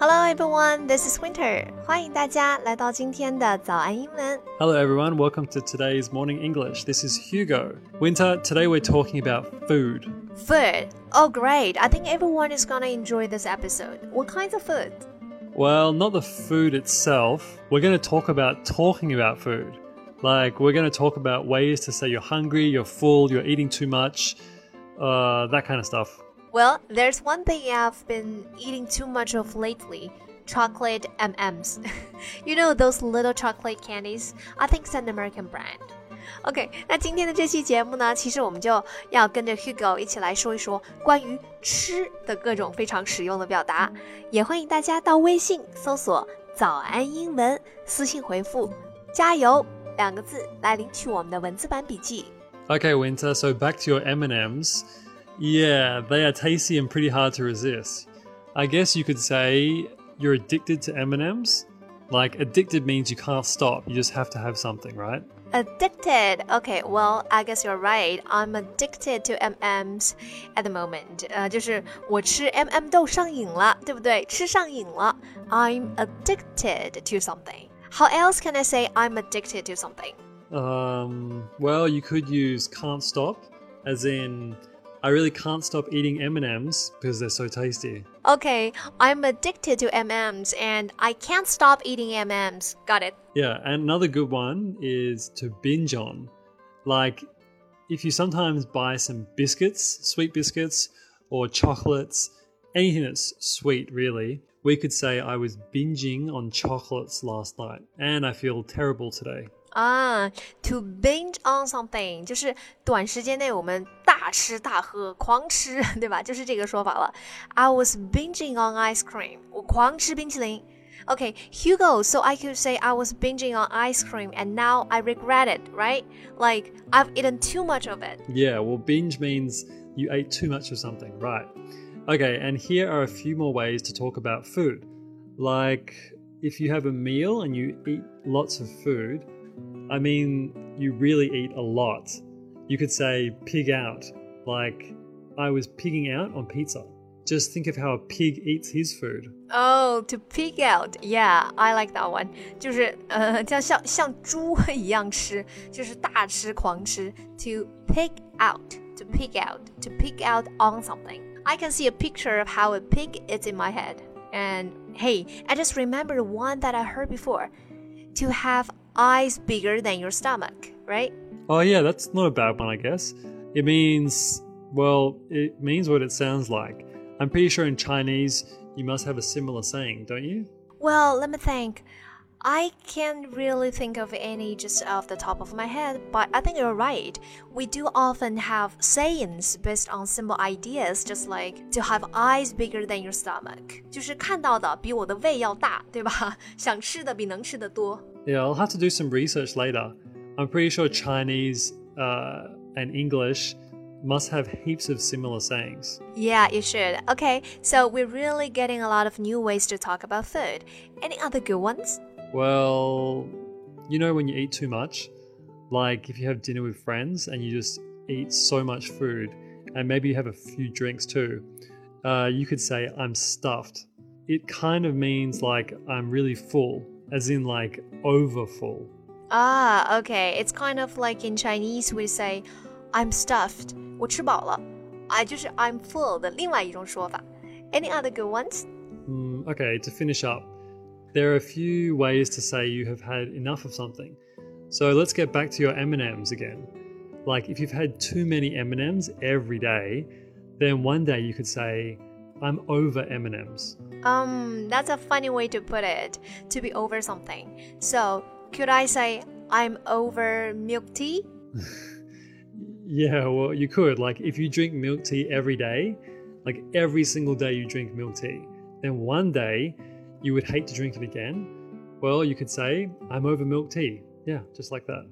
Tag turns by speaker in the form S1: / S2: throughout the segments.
S1: Hello everyone, this is Winter. 欢迎大家来到今天的早安英文。
S2: Hello, everyone. Welcome to today's Morning English. This is Hugo. Winter, today we're talking about food.
S1: Food. Oh great. I think everyone is gonna enjoy this episode. What kinds of food?
S2: Well, not the food itself. We're going to talk about talking about food. Like, we're going to talk about ways to say you're hungry, you're full, you're eating too much, uh, that kind of stuff.
S1: Well, there's one thing I've been eating too much of lately chocolate M&Ms. you know those little chocolate candies? I think it's an American brand. OK，那今天的这期节目呢，其实我们就要跟着 Hugo
S2: So back to your M&Ms。Yeah, they are tasty and pretty hard to resist. I guess you could say you're addicted to M&Ms. Like addicted means you can't stop. You just have to have something, right?
S1: Addicted. Okay, well, I guess you're right. I'm addicted to M&Ms at the moment. 呃，就是我吃 M&M 豆上瘾了，对不对？吃上瘾了。I'm addicted to something. How else can I say I'm addicted to something?
S2: Um, well, you could use can't stop, as in I really can't stop eating M&Ms because they're so tasty.
S1: Okay, I'm addicted to M&Ms and I can't stop eating M&Ms. Got it.
S2: Yeah, and another good one is to binge on. Like if you sometimes buy some biscuits, sweet biscuits or chocolates, anything that's sweet really, we could say I was binging on chocolates last night and I feel terrible today.
S1: 啊、t o binge on something 就是短时间内我们大吃大喝、狂吃，对吧？就是这个说法了。I was binging on ice cream，我狂吃冰淇淋。Okay, Hugo, so I could say I was binging on ice cream and now I regret it, right? Like I've eaten too much of it.
S2: Yeah, well, binge means you ate too much of something, right? Okay, and here are a few more ways to talk about food. Like, if you have a meal and you eat lots of food, I mean, you really eat a lot. You could say pig out, like, I was pigging out on pizza. Just think of how a pig eats his food.
S1: Oh, to pig out, yeah, I like that one. 就是呃，像像像猪一样吃，就是大吃狂吃。To pig out, to pig out, to pig out on something. I can see a picture of how a pig is in my head. And hey, I just remembered one that I heard before. To have eyes bigger than your stomach, right?
S2: Oh, yeah, that's not a bad one, I guess. It means, well, it means what it sounds like. I'm pretty sure in Chinese you must have a similar saying, don't you?
S1: Well, let me think. I can't really think of any just off the top of my head, but I think you're right. We do often have sayings based on simple ideas, just like to have eyes bigger than your stomach. 就是看到的比我的胃要大，对吧？想吃的比能吃的多。
S2: Yeah, I'll have to do some research later. I'm pretty sure Chinese uh, and English must have heaps of similar sayings.
S1: Yeah, you should. Okay, so we're really getting a lot of new ways to talk about food. Any other good ones?
S2: Well, you know when you eat too much, like if you have dinner with friends and you just eat so much food, and maybe you have a few drinks too, uh, you could say, I'm stuffed. It kind of means like I'm really full, as in like over full.
S1: Ah, okay. It's kind of like in Chinese we say, "I'm stuffed." 我吃饱了。I 就是 I'm full 的另外一种说法。Any other good ones?
S2: Mm, okay, to finish up, there are a few ways to say you have had enough of something. So let's get back to your M&Ms again. Like if you've had too many M&Ms every day, then one day you could say I'm over M&Ms.
S1: Um, that's a funny way to put it. To be over something. So could I say I'm over milk tea?
S2: Yeah, well, you could. Like if you drink milk tea every day, like every single day you drink milk tea, then one day you would hate to drink it again. Well, you could say I'm over milk tea. Yeah, just like that.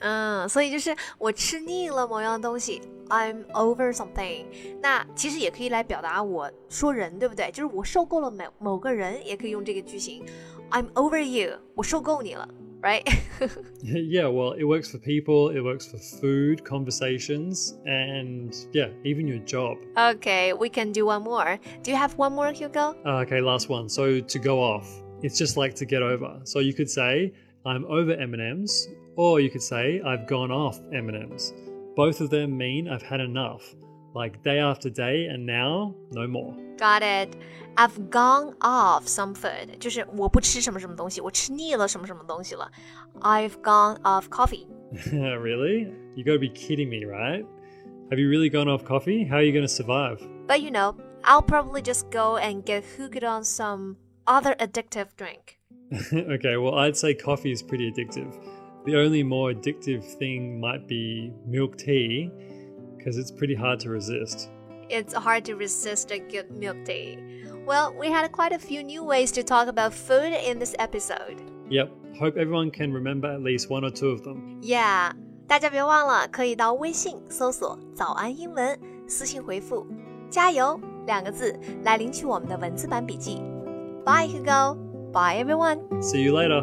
S1: 嗯，所以就是我吃腻了某样东西，I'm over something。那其实也可以来表达我说人，对不对？就是我受够了某某个人，也可以用这个句型，I'm over you，我受够你了。 Right?
S2: yeah, well, it works for people, it works for food, conversations, and yeah, even your job.
S1: okay, we can do one more. Do you have one more, Hugo?
S2: Uh, okay, last one. So to go off, it's just like to get over. So you could say, I'm over M&Ms, or you could say, I've gone off M&Ms. Both of them mean I've had enough, like day after day, and now no more.
S1: Got it. I've gone off some food，就是我不吃什么什么东西，我吃腻了什么什么东西了。I've gone off coffee.
S2: really? You gotta be kidding me, right? Have you really gone off coffee? How are you gonna survive?
S1: But you know, I'll probably just go and get hooked on some other addictive drink.
S2: okay, well, I'd say coffee is pretty addictive. The only more addictive thing might be milk tea, because it's pretty hard to resist.
S1: It's hard to resist a good milk tea. Well, we had quite a few new ways to talk about food in this episode.
S2: Yep, hope everyone can remember at least one or two of them.
S1: Yeah，大家别忘了可以到微信搜索“早安英文”，私信回复“加油”两个字来领取我们的文字版笔记。Bye, Hugo. Bye, everyone.
S2: See you later.